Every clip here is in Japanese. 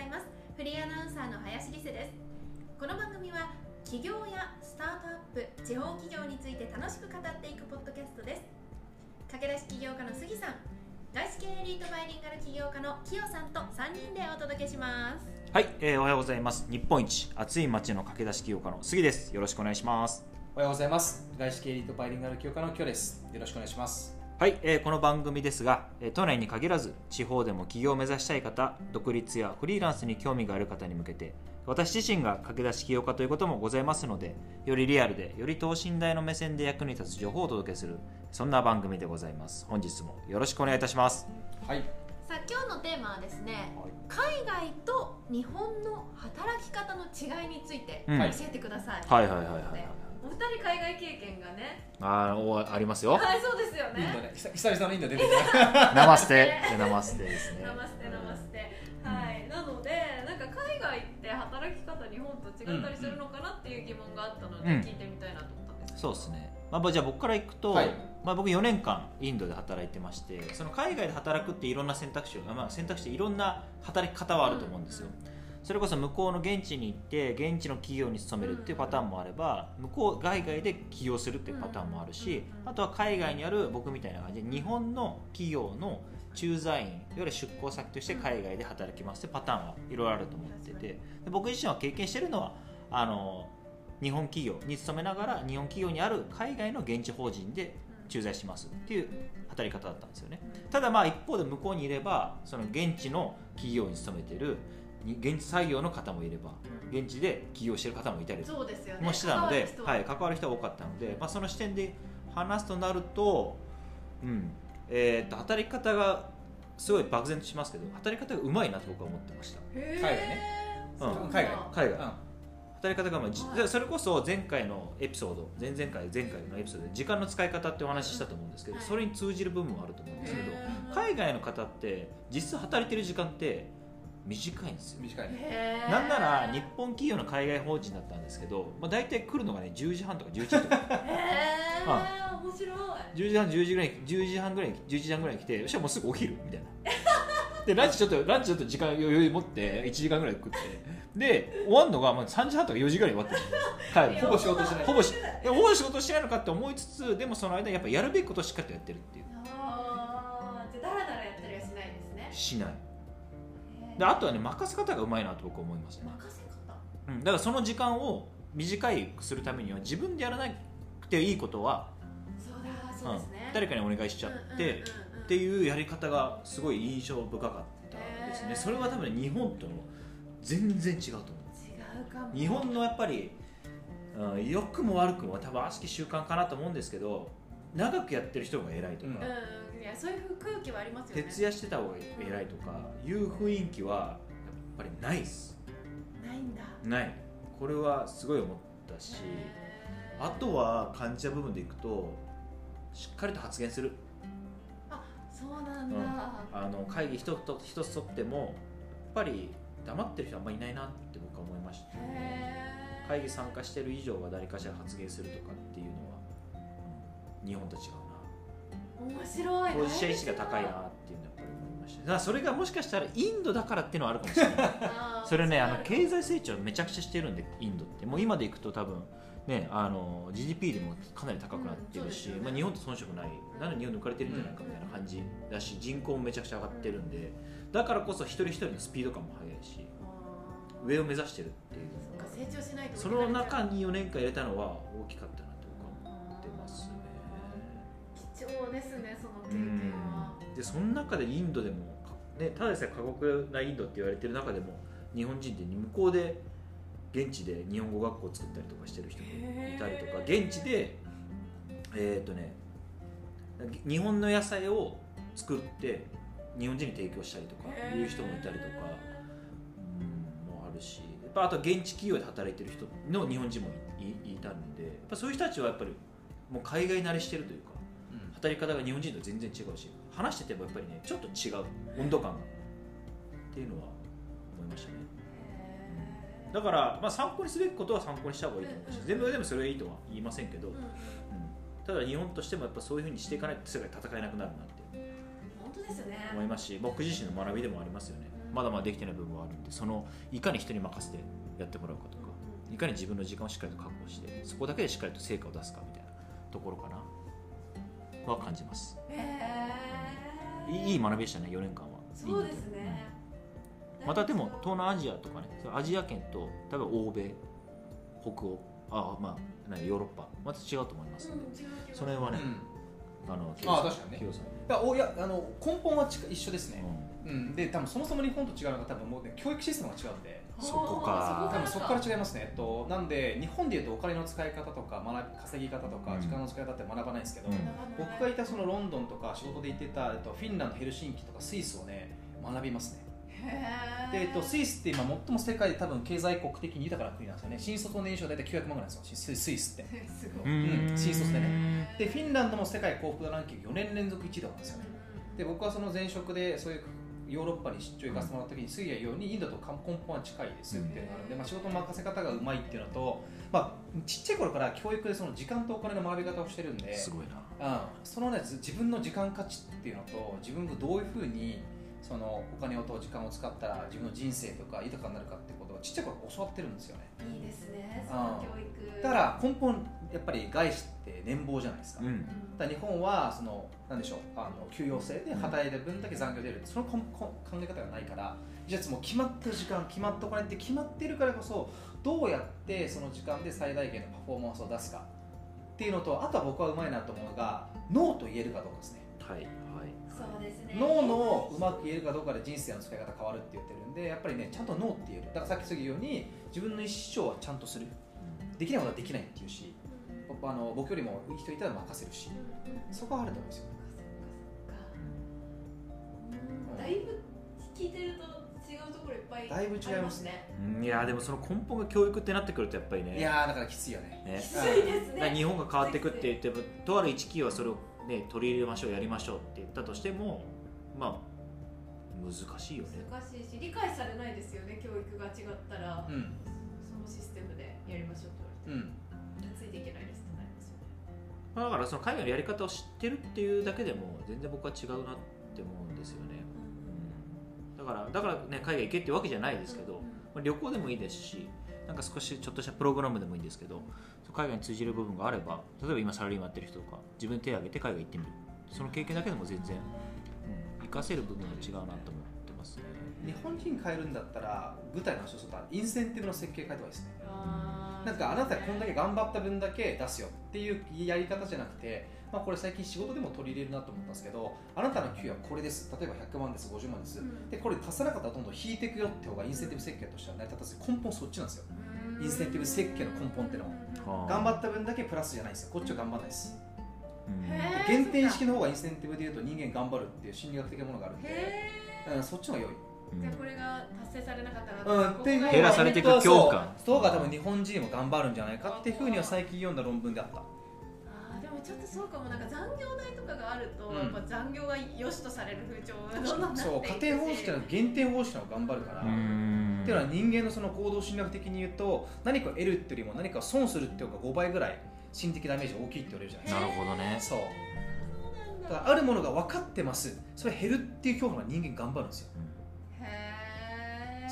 ざいます。フリーアナウンサーの林理瀬です。この番組は起業やスタートアップ地方企業について楽しく語っていくポッドキャストです。駆け出し起業家の杉さん外資系エリートバイリンガル起業家のキヨさんと3人でお届けします。はい、えーおはようございます。日本一暑い街の駆け出し起業家の杉です。よろしくお願いします。おはようございます。外資系エリートバイリンガル教科のキョです。よろしくお願いします。はい、えーこの番組ですが、えー都内に限らず地方でも起業を目指したい方独立やフリーランスに興味がある方に向けて私自身が駆け出し起業家ということもございますのでよりリアルでより等身大の目線で役に立つ情報をお届けするそんな番組でございます。本日もよろしくお願いいたします。はい。さあ今日のテーマはですね海外と日本の働き方の違いについてうん。教えてください、はいはいはいはいはいお二人海外経験がね。あーおありますよ。はいそうですよインドねね、久々のインド出てきた。ナマステナマステですね。ナマステナマステはい。なのでなんか海外って働き方日本と違ったりするのかなっていう疑問があったのでうん。聞いてみたいなと思ったんですけど。そうですね、まあ、じゃあ僕からいくと、はい。まあ、僕4年間インドで働いてましてその海外で働くっていろんな選択肢を、まあ、選択肢でいろんな働き方はあると思うんですよ、それこそ向こうの現地に行って現地の企業に勤めるっていうパターンもあれば向こう海外で起業するっていうパターンもあるしあとは海外にある僕みたいな感じで日本の企業の駐在員いわゆる出向先として海外で働きますってパターンはいろいろあると思っててで僕自身は経験してるのはあの日本企業に勤めながら日本企業にある海外の現地法人で駐在しますっていう働き方だったんですよね。ただまあ一方で向こうにいればその現地の企業に勤めてるに現地採用の方もいれば現地で起業してる方もいたりそうですよね。もしてたので、関わるは。い、関わる人が多かったので、まあ、その視点で話すとなると、うんえー、と働き方がすごい漠然としますけど働き方がうまいなと僕は思ってました。海外ね。うん。海外。海外、うん。働き方がうまい。じはい。それこそ前回のエピソード前々回前回のエピソードで時間の使い方ってお話ししたと思うんですけど、はい。それに通じる部分もあると思うんですけど、海外の方って実際働いてる時間って短いんですよ。短いなんなら日本企業の海外法人だったんですけど、まあ、大体来るのがね10時半とか11時とか。へー。面白い。10時半10時ぐらい10時半ぐらい11時半ぐらいに来てそしたらもうすぐお昼みたいな。でランチちょっとランチちょっと時間余裕持って1時間ぐらい食って。で終わるのがまあ3時半とか4時ぐらいに終わってる。帰るほぼ仕事しない。ほぼしほぼ仕事してないのかって思いつつでもその間にやっぱやるべきことをしっかりとやってるっていう。あー。じゃあだらだらやったりはしないですね。しないであとはね任せ方がうまいなと僕は思いますね、任せ方。うん、だからその時間を短いくするためには自分でやらなくていいことは、そうだそうですね。うん、誰かにお願いしちゃって、ってういうやり方がすごい印象深かったですね。それは多分ね日本との全然違うと思んう。ん違うかも。う日本のやっぱり、うん、良くも悪くも多分悪しき習慣かなと思うんですけど長くやってる人が偉いとか、うん。うん。いやそういう空気はありますよね。徹夜してた方が偉いとかいう雰囲気はやっぱりないっす。ないんだ。ない。これはすごい思ったしあとは感じた部分でいくとしっかりと発言する。あそうなんだ、うん。あの会議一つと一つとってもやっぱり黙ってる人あんまりいないなって僕は思いました。会議参加してる以上は誰かしら発言するとかっていうのは、うん日本と違う面白ない当事者意識が高いなっていうのはやっぱり思いましただからそれがもしかしたらインドだからっていうのはあるかもしれない。それねあの経済成長めちゃくちゃしてるんでインドって。もう今でいくと多分ねあの GDP でもかなり高くなってるし、うんね。まあ、日本と遜色ない。なんで日本抜かれてるんじゃないかみたいな感じ。だし人口もめちゃくちゃ上がってるんでだからこそ一人一人のスピード感も速いしあ上を目指してるっていう。ーそっか成長しないとその中に4年間入れたのは大きかったなですねその経うん。験はでその中でインドでも、ね、ただでさえ過酷なインドって言われてる中でも日本人って向こうで現地で日本語学校を作ったりとかしてる人もいたりとか現地でえっ、とね日本の野菜を作って日本人に提供したりとかいう人もいたりとか、うん、もあるしやっぱあと現地企業で働いてる人の日本人もいたんでやっぱそういう人たちはやっぱりもう海外慣れしてるというかうん働き方が日本人と全然違うし話しててもやっぱりねちょっと違う温度感がっていうのは思いましたね。へだから、まあ、参考にすべきことは参考にした方がいいと思うしうん全部でもそれはいいとは言いませんけど、ーうんただ日本としてもやっぱそういうふうにしていかないと世界戦えなくなるなって本当ですよね。思いますし僕自身の学びでもありますよね。うんまだまだできてない部分はあるんでそのいかに人に任せてやってもらうかとかいかに自分の時間をしっかりと確保してそこだけでしっかりと成果を出すかみたいなところかなは感じます。へいいいい学びでしたね4年間は。そうですね。またでも東南アジアとかねアジア圏と例えば欧米北欧あまあ何ヨーロッパまた違うと思いますので、その辺はね、あのあ確かにね。清さんいやおいやあの根本は一緒ですね、ううん、で多分そもそも日本と違うのが多分もう、ね、教育システムが違うんで。そこか。多分そこから違いますね、えっと、なんで日本でいうとお金の使い方とか学び稼ぎ方とかうん。時間の使い方って学ばないんですけど、うん。僕がいたそのロンドンとか仕事で行ってた、えっと、フィンランドヘルシンキとかスイスをね学びますね。へで、えっと、スイスって今最も世界で多分経済国的に豊かな国なんですよね。新卒の年収は大体900万ぐらいなんですよスイスイスって。すごい。ん。うん新卒でね。でフィンランドも世界幸福度ランキング4年連続1位だったんですよね。で僕はその前職でそういうヨーロッパに出張行かせてもらった時にすぐやようにインドと根本は近いですっていうのがあるんで、まあ、仕事の任せ方がうまいっていうのと、まあ、ちっちゃい頃から教育でその時間とお金の学び方をしてるんで、すごいな。うん、そのねず自分の時間価値っていうのと自分がどういうふうにそのお金をと時間を使ったら自分の人生とか豊かになるかってことをちっちゃい頃教わってるんですよね。いいですね。その教育。だから根本やっぱり外資って年俸じゃないですか、うん。だ日本はそのなんでしょうあの給与制で働いた分だけ残業出るそのこんこん考え方がないからじゃあもう決まった時間決まったお金って決まってるからこそどうやってその時間で最大限のパフォーマンスを出すかっていうのとあとは僕はうまいなと思うのがノーと言えるかどうかですね。はいはいね。ノーのうまく言えるかどうかで人生の使い方変わるって言ってるんでやっぱりねちゃんとノーって言える。だからさっき言うように自分の意思主張はちゃんとする。できないことはできないっていうしあの僕よりもいい人いたら任せるしそこはあると思うんですよ。だいぶ聞いてるいだいぶ違いますね。うんいやでもその根本が教育ってなってくるとやっぱりね。いやーだからきついよね。ね。きついですね。日本が変わっていくって言ってもとある一企業はそれを、ね、取り入れましょうやりましょうって言ったとしてもまあ難しいよね。難しいし理解されないですよね教育が違ったら。うん。そのシステムでやりましょうってうん言われて。ついていけないですってなりますよね。まあだからその海外のやり方を知ってるっていうだけでも全然僕は違うなって思うんですよね、うん、だからだからね海外行けってわけじゃないですけど、まあ、旅行でもいいですしなんか少しちょっとしたプログラムでもいいんですけど海外に通じる部分があれば例えば今サラリーマンやってる人とか自分で手を挙げて海外行ってみる。その経験だけでも全然、うん、活かせる部分が違うなと思ってますね。日本人変えるんだったら具体の話をするとインセンティブの設計変えた方がいいですね。あーなんかあなたこんだけ頑張った分だけ出すよっていうやり方じゃなくて、まあ、これ最近仕事でも取り入れるなと思ったんですけどあなたの給与はこれです。例えば100万です50万です、うん。でこれ足さなかったらどんどん引いていくよって方がインセンティブ設計としては成り立たず根本そっちなんですよ。インセンティブ設計の根本ってのは。はあ。頑張った分だけプラスじゃないですよ。こっちは頑張らないです。減点意識の方がインセンティブでいうと人間頑張るっていう心理学的なものがあるんで、へうん、そっちの方が良いじゃあこれが達成されなかったらうん、っていう減らされていく恐怖感。そうそうが多分日本人も頑張るんじゃないかっていうふうには最近読んだ論文であった。でもちょっとそうかも。なんか残業代とかがあると、うん。やっぱ残業が良しとされる風潮がどんどんなっていそう。くし家庭方式の減点方式の方が頑張るから、うっんていうのは人間のその行動心理学的に言うと何かを得るっていうよりも何かを損するっていう方が5倍ぐらい心理的ダメージが大きいって言われるじゃないですか。なるほどね。そう。そうなんだ。だからあるものが分かってます。それ減るっていう恐怖が人間頑張るんですよ。へえ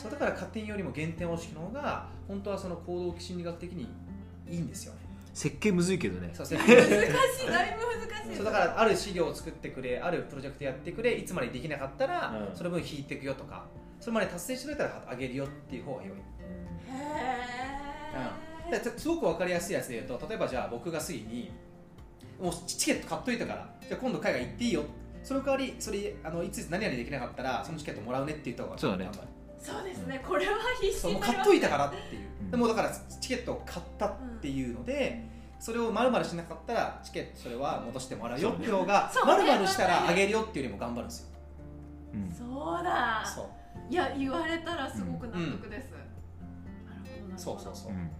そうだから加点よりも減点方式の方が本当はその行動心理学的にいいんですよ。ね設計むずいけどね。難しいだいぶ難しい。そうだからある資料を作ってくれあるプロジェクトやってくれいつまでできなかったら、うん。その分引いていくよとかそれまで達成してくれたらあげるよっていう方が良い、へえですごく分かりやすいやつで言うと例えばじゃあ僕が杉にもうチケット買っといたからじゃあ今度海外行っていいよ。その代わりそれあのいついつ何々できなかったらそのチケットもらうねって言った方がそうだねそうですねこれは必死に買っといたからっていう、うん。でもうだからチケットを買ったっていうので、それを丸々しなかったらチケットそれは戻してもらうよっていう方がそうね丸々したらあげるよっていうよりも頑張るんですよ。うん。そうだ。そう。いや言われたらすごく納得です、なるほどなるほど。そうそうそう、うん。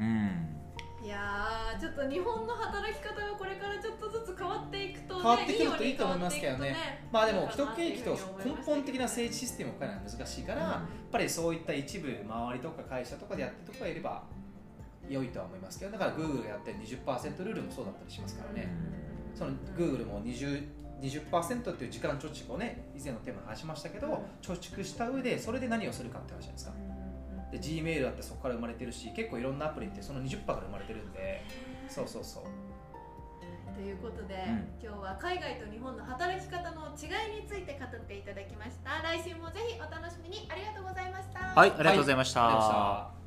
うんいやーちょっと日本の働き方がこれからちょっとずつ変わっていくと、ね、変わってくるといいと思いますけどね。ねまあでも既得権益と根本的な政治システムを変えるのは難しいから、やっぱりそういった一部周りとか会社とかでやってるとこがいれば良いとは思いますけどだから Google がやってる20%ルールもそうだったりしますからね、その Google も20 20%っていう時間貯蓄をね以前のテーマで話しましたけど、うん貯蓄した上でそれで何をするかって話じゃないですかで G メールだってそこから生まれてるし結構いろんなアプリってその20%から生まれてるんで。そうそうそう。ということで、ん。今日は海外と日本の働き方の違いについて語っていただきました。来週もぜひお楽しみに。ありがとうございました。はいありがとうございました、ありがとうございました